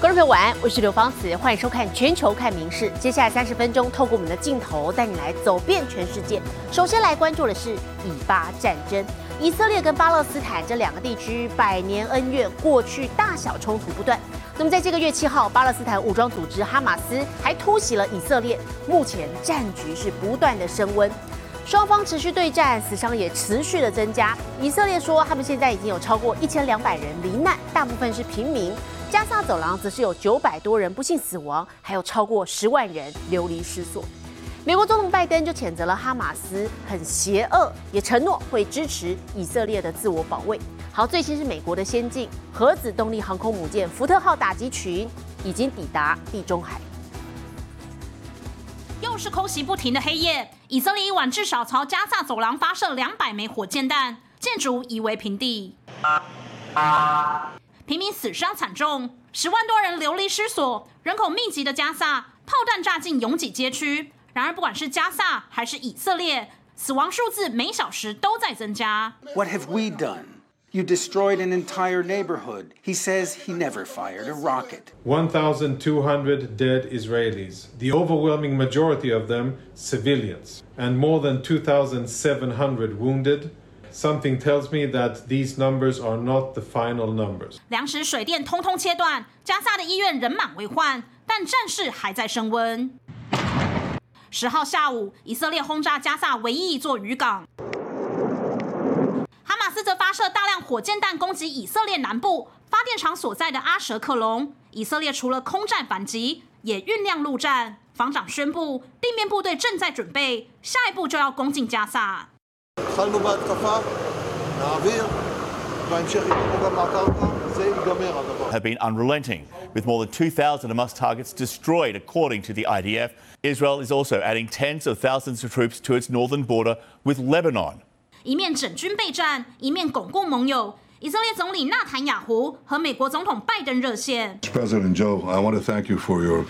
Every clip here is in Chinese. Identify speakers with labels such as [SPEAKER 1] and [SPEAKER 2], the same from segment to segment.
[SPEAKER 1] 观众朋友晚安，我是刘芳慈，欢迎收看《全球看名事》。接下来三十分钟，透过我们的镜头带你来走遍全世界。首先来关注的是以巴战争，以色列跟巴勒斯坦这两个地区百年恩怨，过去大小冲突不断。那么在这个月七号，巴勒斯坦武装组织哈马斯还突袭了以色列，目前战局是不断的升温。双方持续对战，死伤也持续的增加。以色列说，他们现在已经有超过一千两百人罹难，大部分是平民。加萨走廊则是有九百多人不幸死亡，还有超过十万人流离失所。美国总统拜登就谴责了哈马斯很邪恶，也承诺会支持以色列的自我保卫。好，最新是美国的先进核子动力航空母舰福特号打击群已经抵达地中海。
[SPEAKER 2] 又是空袭不停的黑夜。以色列一晚至少朝加萨走廊发射两百枚火箭弹，建筑夷为平地，平民死伤惨重，十万多人流离失所。人口密集的加萨，炮弹炸进拥挤街区。然而，不管是加萨还是以色列，死亡数字每小时都在增加。
[SPEAKER 3] What have we done? You destroyed an entire neighborhood. He says he never fired a rocket.
[SPEAKER 4] 1,200 dead Israelis, the overwhelming majority of them civilians, and more than 2,700 wounded. Something tells me that these numbers are not the final numbers.
[SPEAKER 2] 粮食、水电通通切断，加萨的医院人满为患，但战事还在升温。十号下午，以色列轰炸加萨唯一一座渔港。哈马斯则发射大量火箭弹攻击以色列南部发电厂所在的阿舍克隆。以色列除了空战反击，也酝酿陆战。防长宣布，地面部队正在准备，下一步就要攻进加萨。
[SPEAKER 5] have been unrelenting, with more than 2,000 Hamas targets destroyed, according to the IDF. Israel is also adding tens of thousands of troops to its northern border with Lebanon.
[SPEAKER 2] 一面整军备战，一面巩固盟友。以色列总理纳坦雅胡和美国总统拜登热线。
[SPEAKER 6] President Joe, I want to thank you for your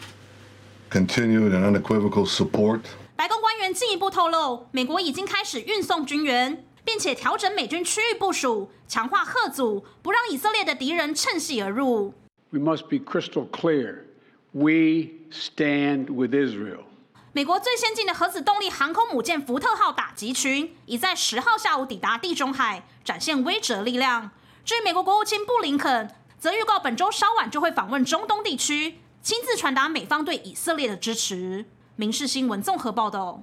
[SPEAKER 6] continued and unequivocal support.
[SPEAKER 2] 白宫官员进一步透露，美国已经开始运送军援，并且调整美军区域部署，强化核阻，不让以色列的敌人趁隙而入。
[SPEAKER 7] We must be crystal clear. We stand with Israel.
[SPEAKER 2] 美国最先进的核子动力航空母舰福特号打击群已在十号下午抵达地中海，展现威慑力量。至于美国国务卿布林肯，则预告本周稍晚就会访问中东地区，亲自传达美方对以色列的支持。民事新闻综合报道。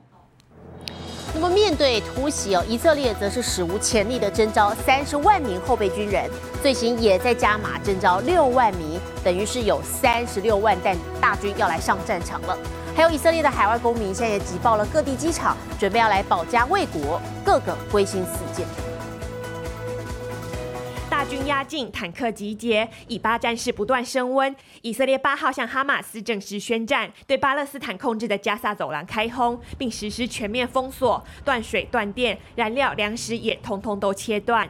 [SPEAKER 1] 那么面对突袭哦，以色列则是史无前例的征召三十万名后备军人，最新也在加码征召六万名，等于是有三十六万弹大军要来上战场了。还有以色列的海外公民，现在也挤爆了各地机场，准备要来保家卫国，个个归心似箭。
[SPEAKER 8] 大军压境，坦克集结，以巴战事不断升温。以色列八号向哈马斯正式宣战，对巴勒斯坦控制的加萨走廊开轰，并实施全面封锁，断水断电，燃料、粮食也通通都切断。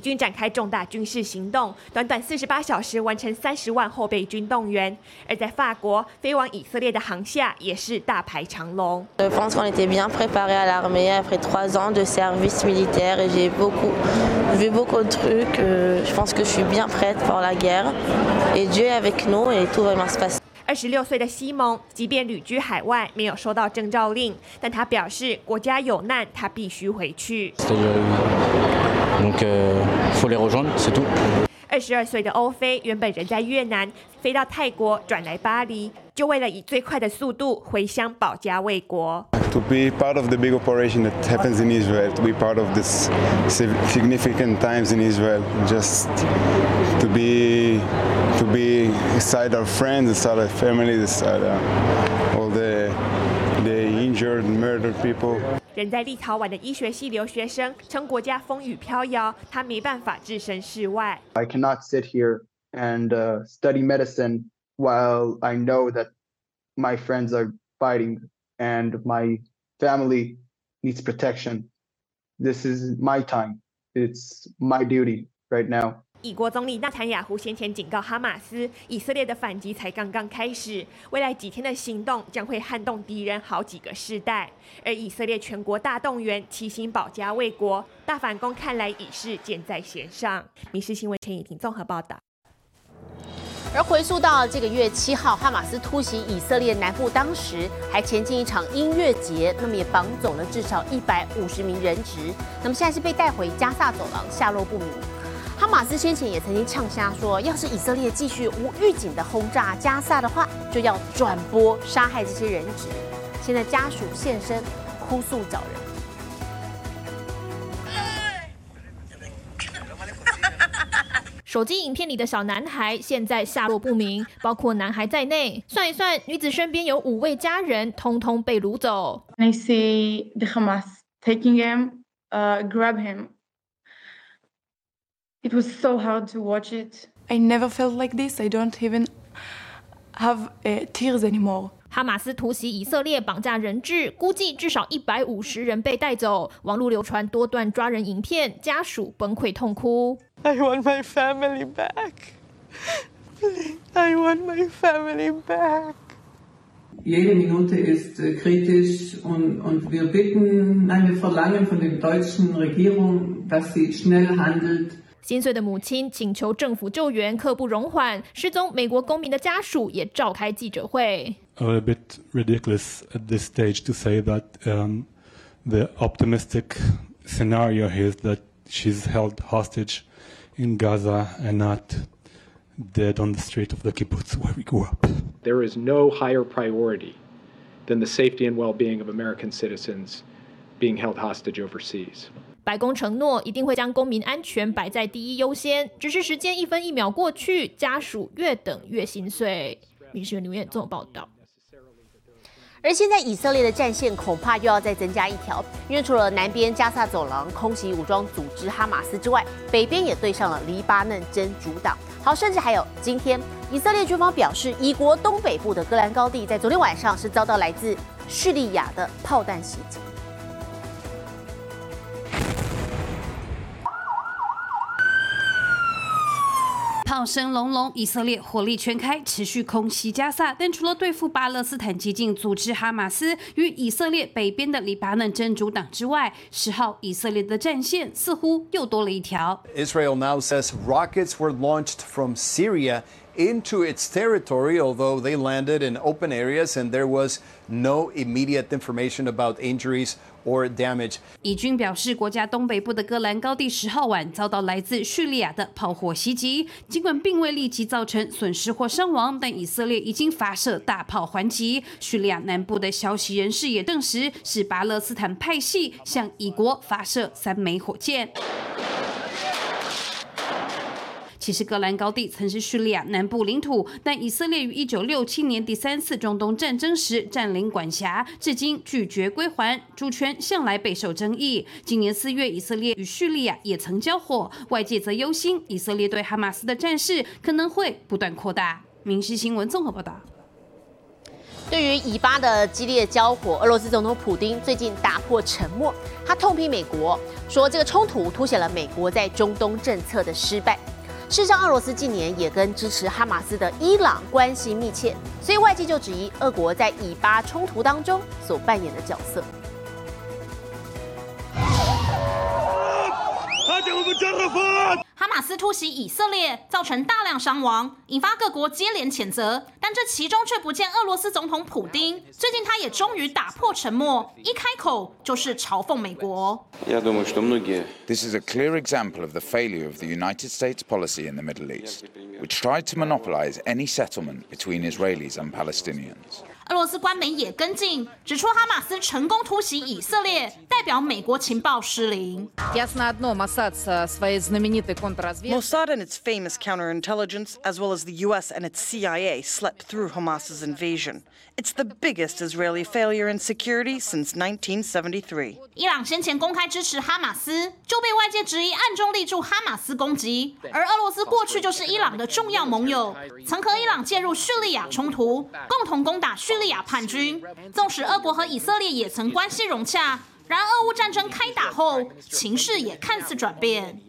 [SPEAKER 8] 以军展开重大军事行动，短短四十八小时完成三十万后备军动员。而在法国，飞往以色列的航厦也是大排长龙。
[SPEAKER 9] Je pense qu'on était bien préparé à l'armée après trois ans de service militaire et j'ai beaucoup vu beaucoup de trucs. Je pense que je suis bien prête pour la guerre et Dieu est avec nous et tout va bien se passer.
[SPEAKER 8] 二十六岁的西蒙，即便旅居海外，没有收到征召令，但他表示国家有难，他必须回去。二十二岁的欧菲原本人在越南，飞到泰国，转来巴黎，就为了以最快的速度回乡保家卫国。
[SPEAKER 10] To be part of the big operation that happens in Israel, to be part of this significant times in Israel, just to be to be beside our friends, beside our family, beside all the the injured, murdered people.
[SPEAKER 8] 人在立陶宛的医学系留学生称，国家风雨飘摇，他没办法置身事外。
[SPEAKER 11] I cannot sit here and study medicine while I know that my friends are fighting and my family needs protection. This is my time. It's my duty right now.
[SPEAKER 8] 以国总理纳坦雅胡先前警告哈马斯，以色列的反击才刚刚开始，未来几天的行动将会撼动敌人好几个世代。而以色列全国大动员，齐心保家卫国，大反攻看来已是箭在弦上。民事新闻陈以婷综合报道。
[SPEAKER 1] 而回溯到这个月七号，哈马斯突袭以色列南部，当时还前进一场音乐节，那么也绑走了至少一百五十名人质。那么现在是被带回加萨走廊，下落不明。哈马斯先前也曾经呛瞎说，要是以色列继续无预警的轰炸加萨的话，就要转播杀害这些人质。现在家属现身，哭诉找人。
[SPEAKER 12] 手机影片里的小男孩现在下落不明，包括男孩在内。算一算，女子身边有五位家人，通通被掳走。
[SPEAKER 13] I see the Hamas taking him, uh, grab him. It was so hard to watch it. I never felt like this. I don't even have uh, tears anymore.
[SPEAKER 12] 哈马斯突袭以色列，绑架人质，估计至少一百五十人被带走。网络流传多段抓人影片，家属崩溃痛哭。
[SPEAKER 13] I want my family back. I want my family back.
[SPEAKER 14] Jede Minute ist kritisch und, und wir bitten, nein, wir verlangen von der deutschen Regierung, dass sie schnell handelt.
[SPEAKER 12] 心碎的母亲请求政府救援，刻不容缓。失踪美国公民的家属也召开记者会。
[SPEAKER 15] A little bit ridiculous at this stage to say that um, the optimistic scenario here is that she's held hostage in Gaza and not dead on the street of the kibbutz where we grew up.
[SPEAKER 16] There is no higher priority than the safety and well-being of American citizens being held hostage overseas.
[SPEAKER 12] 白宫承诺一定会将公民安全摆在第一优先，只是时间一分一秒过去，家属越等越心碎。民事留言这么报道。
[SPEAKER 1] 而现在以色列的战线恐怕又要再增加一条，因为除了南边加萨走廊空袭武装组织哈马斯之外，北边也对上了黎巴嫩真主党。好，甚至还有今天，以色列军方表示，以国东北部的戈兰高地在昨天晚上是遭到来自叙利亚的炮弹袭击。
[SPEAKER 17] 炮声隆隆，以色列火力全开，持续空袭加萨。但除了对付巴勒斯坦激进组织哈马斯与以色列北边的黎巴嫩真主党之外，十号以色列的战线似乎又多了一条。
[SPEAKER 18] Israel now says rockets were launched from Syria into its territory, although they landed in open areas and there was no immediate information about injuries or damage.
[SPEAKER 17] 以军表示，国家东北部的戈兰高地十号晚遭到来自叙利亚的炮火袭击，尽管并未立即造成损失或伤亡，但以色列已经发射大炮还击。叙利亚南部的消息人士也证实，是巴勒斯坦派系向以国发射三枚火箭。其实，戈兰高地曾是叙利亚南部领土，但以色列于1967年第三次中东战争时占领管辖，至今拒绝归还，主权向来备受争议。今年四月，以色列与叙利亚也曾交火，外界则忧心以色列对哈马斯的战事可能会不断扩大。民事新闻综合报道。
[SPEAKER 1] 对于以巴的激烈交火，俄罗斯总统普京最近打破沉默，他痛批美国，说这个冲突凸显了美国在中东政策的失败。事实上，俄罗斯近年也跟支持哈马斯的伊朗关系密切，所以外界就质疑俄国在以巴冲突当中所扮演的角色。
[SPEAKER 2] 突袭以色列，造成大量伤亡，引发各国接连谴责。但这其中却不见俄罗斯总统普京。最近他也终于打破沉默，一开口就是嘲讽美国。
[SPEAKER 5] This is a clear example of the failure of the United States policy in the Middle East, which tried to monopolize any settlement between Israelis and Palestinians.
[SPEAKER 2] 俄罗斯官媒也跟进，指出哈马斯成功突袭以色列，代表美国情报失灵。
[SPEAKER 19] Mossad and its famous counterintelligence, as well as the U.S. and its CIA, slept through Hamas's invasion. It's the biggest Israeli failure in security since 1973.
[SPEAKER 2] 伊朗先前公开支持哈马斯，就被外界质疑暗中力助哈马斯攻击。而俄罗斯过去就是伊朗的重要盟友，曾和伊朗介入叙利亚冲突，共同攻打叙利亚叛军。纵使俄国和以色列也曾关系融洽，然俄乌战争开打后，情势也看似转变。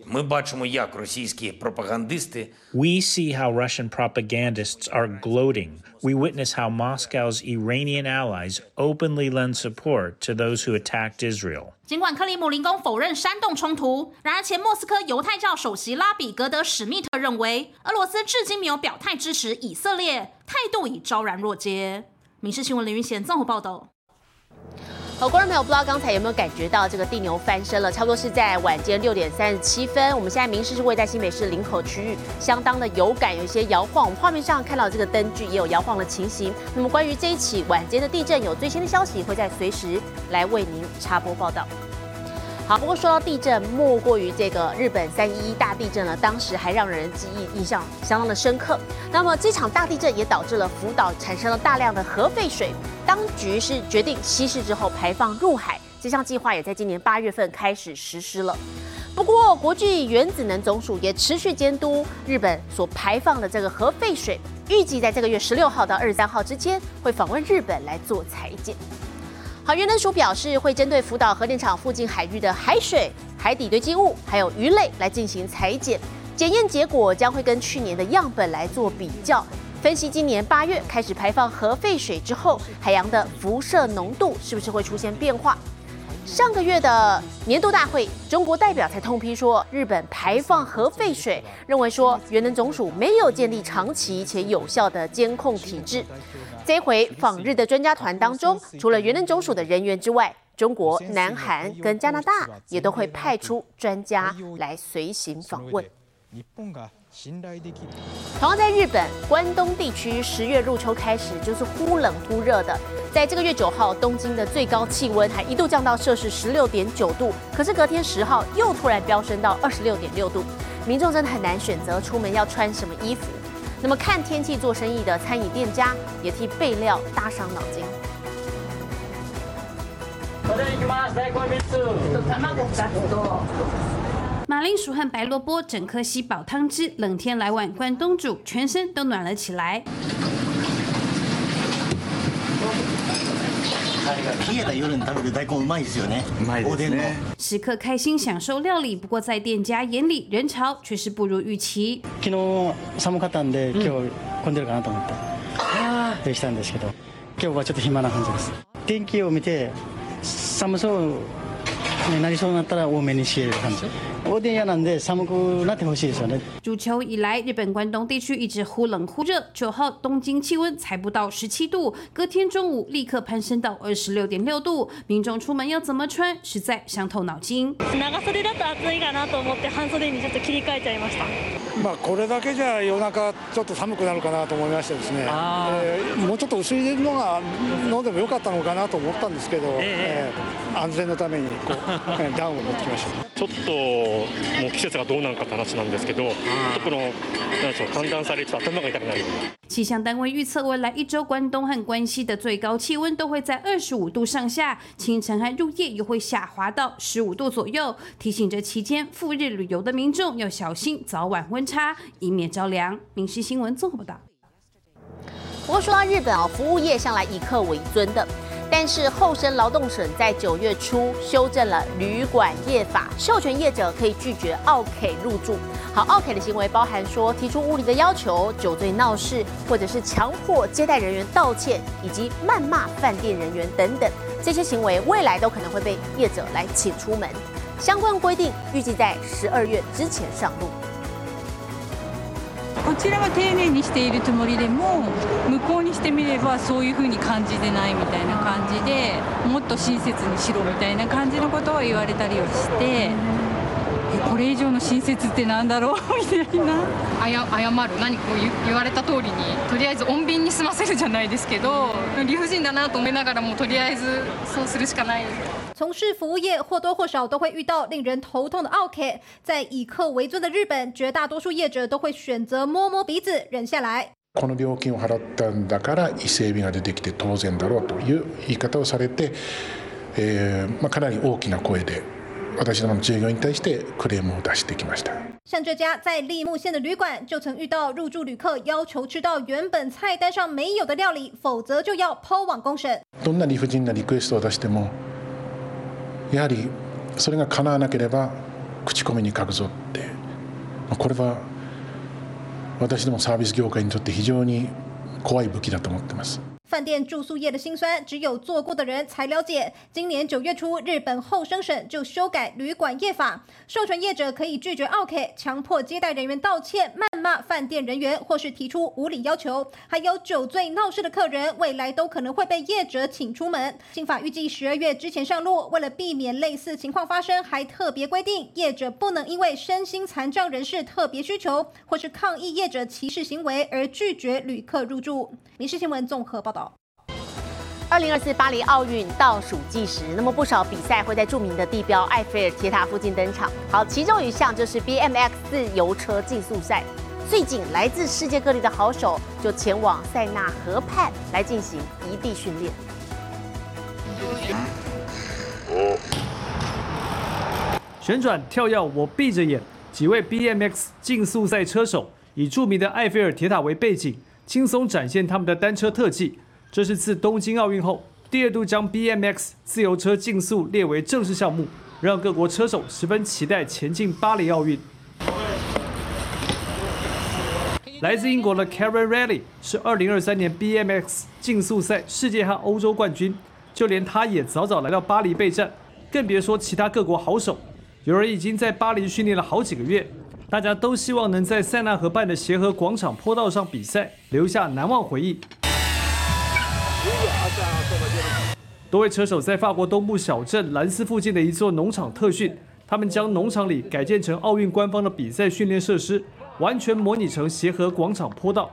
[SPEAKER 20] We see how Russian propagandists are gloating. We witness how Moscow's Iranian allies openly lend support to those who attacked Israel.
[SPEAKER 2] 尽管克里姆林宫否认煽动冲突，然而前莫斯科犹太教首席拉比格德史密特认为，俄罗斯至今没有表态支持以色列，态度已昭然若揭。民事新闻林云贤综合报道。
[SPEAKER 1] 好，观众朋友，不知道刚才有没有感觉到这个地牛翻身了？差不多是在晚间六点三十七分。我们现在民事是位在新北市林口区域，相当的有感，有一些摇晃。我们画面上看到这个灯具也有摇晃的情形。那么关于这一起晚间的地震，有最新的消息，会在随时来为您插播报道。好，不过说到地震，莫过于这个日本三一一大地震了，当时还让人记忆印象相当的深刻。那么这场大地震也导致了福岛产生了大量的核废水，当局是决定稀释之后排放入海，这项计划也在今年八月份开始实施了。不过，国际原子能总署也持续监督日本所排放的这个核废水，预计在这个月十六号到二十三号之间会访问日本来做裁剪。好，原能鼠表示会针对福岛核电厂附近海域的海水、海底堆积物还有鱼类来进行裁剪，检验结果将会跟去年的样本来做比较，分析今年八月开始排放核废水之后，海洋的辐射浓度是不是会出现变化。上个月的年度大会，中国代表才痛批说，日本排放核废水，认为说原能总署没有建立长期且有效的监控体制。这回访日的专家团当中，除了原能总署的人员之外，中国、南韩跟加拿大也都会派出专家来随行访问。同样在日本关东地区，十月入秋开始就是忽冷忽热的。在这个月九号，东京的最高气温还一度降到摄氏十六点九度，可是隔天十号又突然飙升到二十六点六度，民众真的很难选择出门要穿什么衣服。那么看天气做生意的餐饮店家也替备料搭上脑筋。
[SPEAKER 17] 马铃薯和白萝卜整颗吸饱汤汁，冷天来碗关东煮，全身都暖了起来。
[SPEAKER 21] 冷えた夜に食べる大根うまいですよね。うまいですね。
[SPEAKER 17] 时刻开心享受料理，不过在店家眼里，人潮却是不如预期。
[SPEAKER 21] 昨日寒かったんで今日混んでるかなと思ってできたんですけど、今日はちょっと暇な感じです。天気を見て寒そうに なりそうになったら多めに仕入れる感じ。おでん屋なんで寒くなってほしいですよね。
[SPEAKER 17] 入秋以来，日本关东地区一直忽冷忽热。九号东京气温才不到十七度，隔天中午立刻攀升到二十六点六度。民众出门要怎么穿，实在伤透脑筋。
[SPEAKER 22] 長袖だと暑いかなと思って半袖にちょっと切り替えちゃいました。
[SPEAKER 23] まあこれだけじゃ夜中ちょっと寒くなるかなと思いましてですね、えーもうちょっと薄いのがのでもよかったのかなと思ったんですけど、えー安全のためにダウンを持ってきました。
[SPEAKER 24] ちょっともう季節がどうなのかって話なんですけど、ちょっとこのなんでしょう寒暖差でちょっと頭が痛くなるような。
[SPEAKER 17] 气象单位预测，未来一周关东和关西的最高气温都会在二十五度上下，清晨和入夜又会下滑到十五度左右。提醒着期间赴日旅游的民众要小心早晚温差，以免着凉。民事新闻综合报道。
[SPEAKER 1] 不过说到日本啊，服务业向来以客为尊的， 但是厚生劳动省在九月初修正了旅馆业法，授权业者可以拒绝奥 K 入住。好，奥 K 的行为包含说提出无理的要求、酒醉闹事，或者是强迫接待人员道歉，以及谩骂饭店人员等等，这些行为未来都可能会被业者来请出门。相关规定预计在十二月之前上路。
[SPEAKER 13] こちらは丁寧にしているつもりでも向こうにしてみればそういうふうに感じてないみたいな感じでもっと親切にしろみたいな感じのことを言われたりはしてこれ以上の親切ってなんだろう？みたいな。
[SPEAKER 25] 謝る？何か言われた通りにとりあえず穏便に済ませるじゃないですけど理不尽だなと思いながらもとりあえずそうするしかない。
[SPEAKER 26] 从事服务业或多或少都会遇到令人头痛的 OK，在以客为尊的日本，绝大多数业者都会选择摸摸鼻子忍下来。
[SPEAKER 27] この料金を払ったんだから伊勢海老が出てきて当然だろうという言い方をされて、えーまあ、かなり大きな声で私どもの従業員に対してクレームを出してきました。
[SPEAKER 26] 像这家在立木县的旅馆，就曾遇到入住旅客要求吃到原本菜单上没有的料理，否则就要抛网公审。
[SPEAKER 27] どんな理不尽なリクエストを出しても やはりそれが叶わなければ口コミに書くぞってこれは私どもサービス業界にとって非常に怖い武器だと思ってます。
[SPEAKER 26] 饭店住宿业的辛酸，只有做过的人才了解。今年九月初，日本后生省就修改旅馆业法，授权业者可以拒绝 OK，强迫接待人。员道歉、谩骂饭店人。员，或是提出无理要求。还有酒醉闹事的客人，未来都可能会被业者请出门。新法预计十二月之前上路，为了避免类似情况发生，还特别规定业者不能因为身心残障人。士特别需求，或是抗议业者歧视行为而拒绝旅客入住。民事新闻综合报道。
[SPEAKER 1] 二零二四巴黎奥运倒数计时，那么不少比赛会在著名的地标埃菲尔铁塔附近登场。好，其中一项就是 BMX 自由车竞速赛。最近，来自世界各地的好手就前往塞纳河畔来进行异地训练。
[SPEAKER 28] 旋转跳跃，我闭着眼。几位 BMX 竞速赛车手以著名的埃菲尔铁塔为背景，轻松展现他们的单车特技。这是自东京奥运后第二度将 BMX 自由车竞速列为正式项目，让各国车手十分期待前进巴黎奥运。来自英国的 Karen Rally 是2023年 BMX 竞速赛世界和欧洲冠军，就连他也早早来到巴黎备战，更别说其他各国好手。有人已经在巴黎训练了好几个月，大家都希望能在塞纳河畔的协和广场坡道上比赛，留下难忘回忆。多位车手在法国东部小镇兰斯附近的一座农场特训，他们将农场里改建成奥运官方的比赛训练设施，完全模拟成协和广场坡道。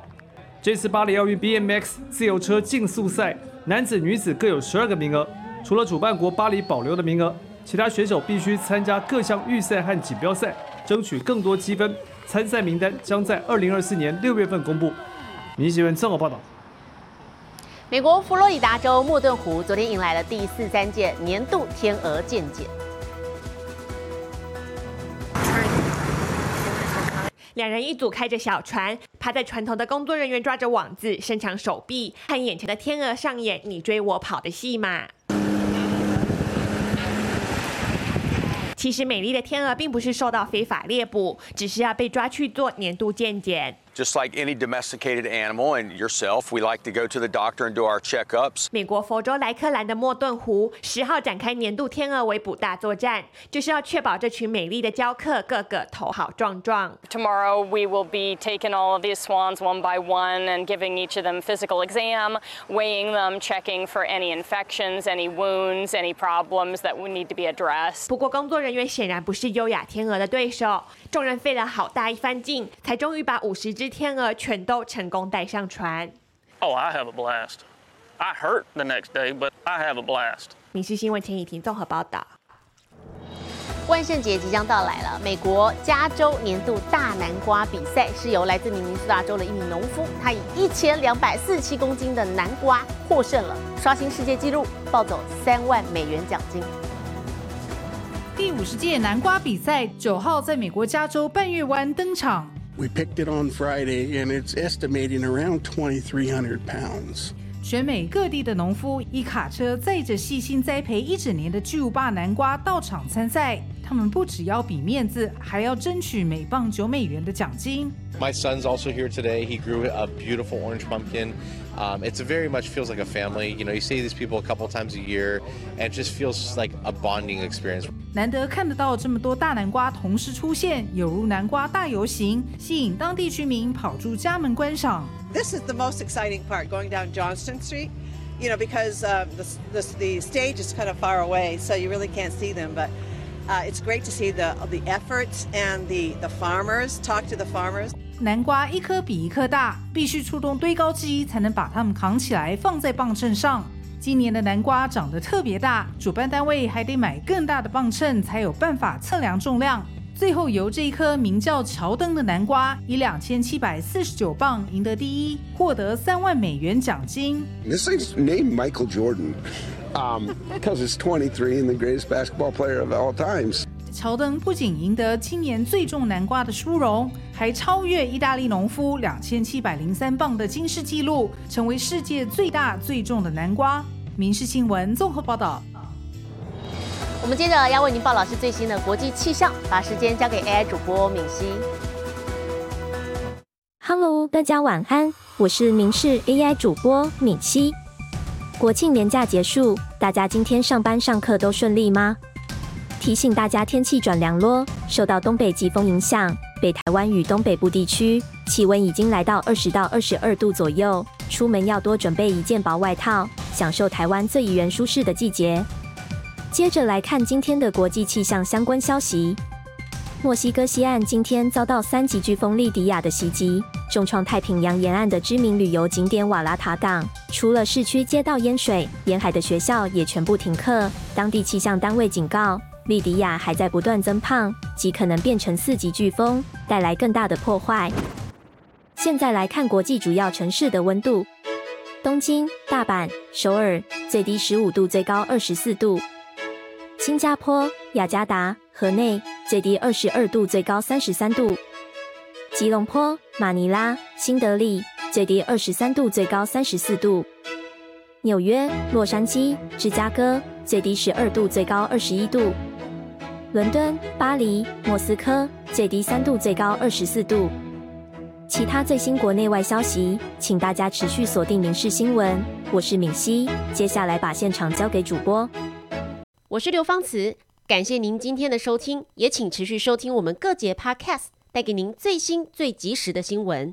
[SPEAKER 28] 这次巴黎奥运 BMX 自由车竞速赛，男子、女子各有十二个名额。除了主办国巴黎保留的名额，其他选手必须参加各项预赛和锦标赛，争取更多积分。参赛名单将在二零二四年六月份公布。民新闻综合报道。
[SPEAKER 1] 美国佛罗里达州莫顿湖昨天迎来了第四三届年度天鹅见解。
[SPEAKER 8] 两人一组开着小船，趴在船头的工作人员抓着网子，伸长手臂，和眼前的天鹅上演你追我跑的戏码。其实，美丽的天鹅并不是受到非法猎捕，只是要被抓去做年度健检。
[SPEAKER 29] Just like any domesticated animal and yourself, we like to go to the doctor and do our checkups.
[SPEAKER 8] 美国佛州莱克兰的莫顿湖十号展开年度天鹅围捕大作战，就是要确保这群美丽的雕刻个个头好壮壮。
[SPEAKER 30] Tomorrow we will be taking all of these swans one by one and giving each of them physical exam, weighing them, checking for any infections, any wounds, any problems that would need to be addressed.
[SPEAKER 8] 不过工作人员显然不是优雅天鹅的对手，众人费了好大一番劲，才终于把五十只。 天鹅全都成功带上船。
[SPEAKER 31] Oh, I have a blast. I hurt the next day, but I have a blast.
[SPEAKER 8] 民事新闻陈以婷综合报道。
[SPEAKER 1] 万圣节即将到来了，美国加州年度大南瓜比赛是由来自明尼苏达州的一名农夫，他以一千两百四十七公斤的南瓜获胜了，刷新世界纪录，抱走三万美元奖金。
[SPEAKER 16] 第五十届南瓜比赛九号在美国加州半月湾登场。
[SPEAKER 32] We picked it on Friday, and it's estimating around 2,300 pounds.
[SPEAKER 16] 全美各地的农夫一卡车载着细心栽培一整年的巨无霸南瓜到场参赛。他们不只要比面子，还要争取每磅九美元的奖金。
[SPEAKER 33] My son's also here today. He grew a beautiful orange pumpkin. Um, it's very much feels like a family. You know, you see these people a couple times a year, and it just feels like a bonding experience.
[SPEAKER 16] 难得看得到这么多大南瓜同时出现，有如南瓜大游行，吸引当地居民跑出家门观赏。
[SPEAKER 34] This is the most exciting part, going down Johnston Street. You know, because uh, the, the the stage is kind of far away, so you really can't see them, but. Uh, it's great to see the the efforts and the the farmers talk to the farmers.
[SPEAKER 16] 南瓜一颗比一颗大，必须出动堆高机才能把它们扛起来放在磅秤上。今年的南瓜长得特别大，主办单位还得买更大的磅秤才有办法测量重量。最后由这一颗名叫乔登的南瓜以两千七百四十九磅赢得第一，获得三万美元奖金。
[SPEAKER 32] This is named Michael Jordan, um, because it's 23 and the greatest basketball player of all times.
[SPEAKER 16] 乔登不仅赢得今年最重南瓜的殊荣，还超越意大利农夫两千七百零三磅的金世纪录，成为世界最大最重的南瓜。民事新闻综合报道。
[SPEAKER 1] 我们接着要为您报老师最新的国际气象，把时间交给 AI 主播敏熙。
[SPEAKER 35] Hello，大家晚安，我是明视 AI 主播敏熙。国庆年假结束，大家今天上班上课都顺利吗？提醒大家，天气转凉咯，受到东北季风影响，北台湾与东北部地区气温已经来到二十到二十二度左右，出门要多准备一件薄外套，享受台湾最宜人舒适的季节。接着来看今天的国际气象相关消息。墨西哥西岸今天遭到三级飓风利迪亚的袭击，重创太平洋沿岸的知名旅游景点瓦拉塔港。除了市区街道淹水，沿海的学校也全部停课。当地气象单位警告，利迪亚还在不断增胖，极可能变成四级飓风，带来更大的破坏。现在来看国际主要城市的温度：东京、大阪、首尔，最低十五度，最高二十四度；新加坡、雅加达、河内。最低二十二度，最高三十三度。吉隆坡、马尼拉、新德里，最低二十三度，最高三十四度。纽约、洛杉矶、芝加哥，最低十二度，最高二十一度。伦敦、巴黎、莫斯科，最低三度，最高二十四度。其他最新国内外消息，请大家持续锁定《民事新闻》。我是敏熙，接下来把现场交给主播。
[SPEAKER 1] 我是刘芳慈。感谢您今天的收听，也请持续收听我们各节 Podcast，带给您最新最及时的新闻。